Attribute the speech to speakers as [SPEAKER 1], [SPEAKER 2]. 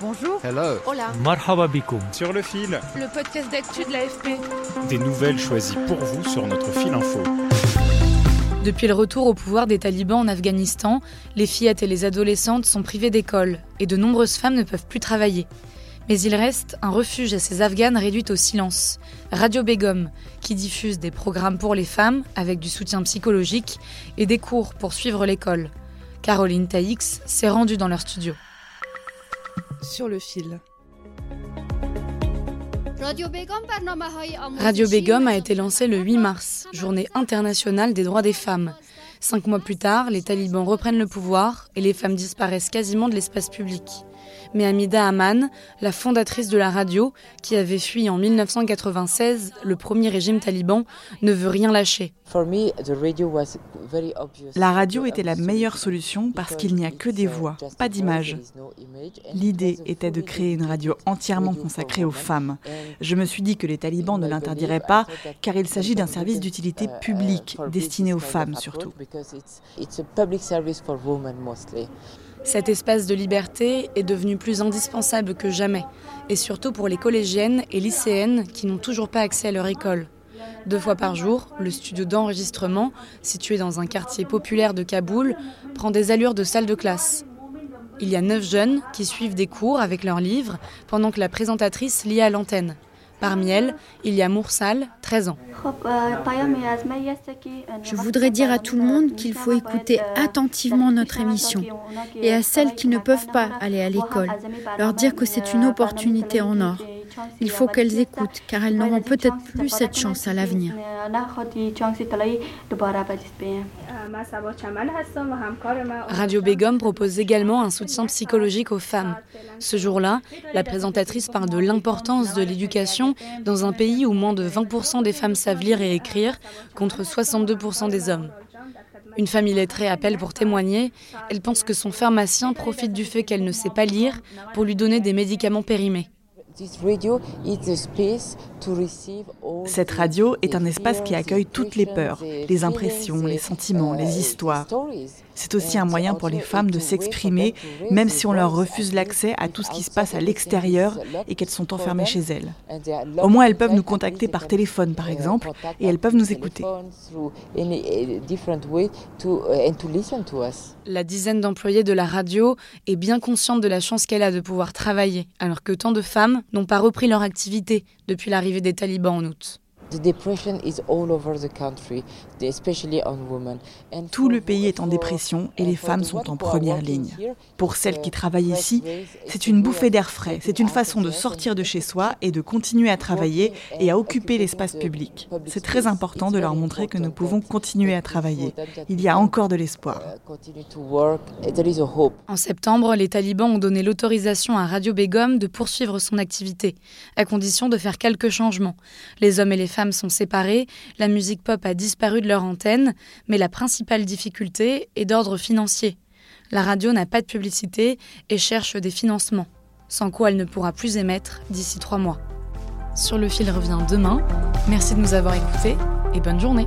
[SPEAKER 1] Bonjour.
[SPEAKER 2] Hello.
[SPEAKER 1] Hola.
[SPEAKER 3] Marhaba bikoum.
[SPEAKER 4] Sur le fil.
[SPEAKER 1] Le podcast d'actu de l'AFP.
[SPEAKER 4] Des nouvelles choisies pour vous sur notre fil info.
[SPEAKER 5] Depuis le retour au pouvoir des talibans en Afghanistan, les fillettes et les adolescentes sont privées d'école et de nombreuses femmes ne peuvent plus travailler. Mais il reste un refuge à ces Afghanes réduites au silence. Radio Begum, qui diffuse des programmes pour les femmes avec du soutien psychologique et des cours pour suivre l'école. Caroline Taïx s'est rendue dans leur studio.
[SPEAKER 1] Sur le fil.
[SPEAKER 5] Radio Begum a été lancée le 8 mars, journée internationale des droits des femmes. Cinq mois plus tard, les talibans reprennent le pouvoir et les femmes disparaissent quasiment de l'espace public. Mais Amida Aman, la fondatrice de la radio, qui avait fui en 1996 le premier régime taliban, ne veut rien lâcher.
[SPEAKER 6] La radio était la meilleure solution parce qu'il n'y a que des voix, pas d'images. L'idée était de créer une radio entièrement consacrée aux femmes. Je me suis dit que les talibans ne l'interdiraient pas car il s'agit d'un service d'utilité publique destiné aux femmes surtout.
[SPEAKER 5] Cet espace de liberté est devenu plus indispensable que jamais, et surtout pour les collégiennes et lycéennes qui n'ont toujours pas accès à leur école. Deux fois par jour, le studio d'enregistrement, situé dans un quartier populaire de Kaboul, prend des allures de salle de classe. Il y a neuf jeunes qui suivent des cours avec leurs livres pendant que la présentatrice lit à l'antenne. Parmi elles, il y a Moursal, 13 ans.
[SPEAKER 7] Je voudrais dire à tout le monde qu'il faut écouter attentivement notre émission et à celles qui ne peuvent pas aller à l'école, leur dire que c'est une opportunité en or. Il faut qu'elles écoutent car elles n'auront peut-être plus cette chance à l'avenir.
[SPEAKER 5] Radio Begum propose également un soutien psychologique aux femmes. Ce jour-là, la présentatrice parle de l'importance de l'éducation dans un pays où moins de 20% des femmes savent lire et écrire contre 62% des hommes. Une femme illettrée appelle pour témoigner. Elle pense que son pharmacien profite du fait qu'elle ne sait pas lire pour lui donner des médicaments périmés.
[SPEAKER 6] Cette radio est un espace qui accueille toutes les peurs, les impressions, les sentiments, les histoires. C'est aussi un moyen pour les femmes de s'exprimer, même si on leur refuse l'accès à tout ce qui se passe à l'extérieur et qu'elles sont enfermées chez elles. Au moins, elles peuvent nous contacter par téléphone, par exemple, et elles peuvent nous écouter.
[SPEAKER 5] La dizaine d'employés de la radio est bien consciente de la chance qu'elle a de pouvoir travailler, alors que tant de femmes n'ont pas repris leur activité depuis l'arrivée des talibans en août.
[SPEAKER 6] Tout le pays est en dépression et les femmes sont en première ligne. Pour celles qui travaillent ici, c'est une bouffée d'air frais, c'est une façon de sortir de chez soi et de continuer à travailler et à occuper l'espace public. C'est très important de leur montrer que nous pouvons continuer à travailler. Il y a encore de l'espoir.
[SPEAKER 5] En septembre, les talibans ont donné l'autorisation à Radio Begum de poursuivre son activité, à condition de faire quelques changements. Les hommes et les femmes femmes sont séparées, la musique pop a disparu de leur antenne, mais la principale difficulté est d'ordre financier. La radio n'a pas de publicité et cherche des financements, sans quoi elle ne pourra plus émettre d'ici trois mois. Sur le fil revient demain. Merci de nous avoir écoutés et bonne journée.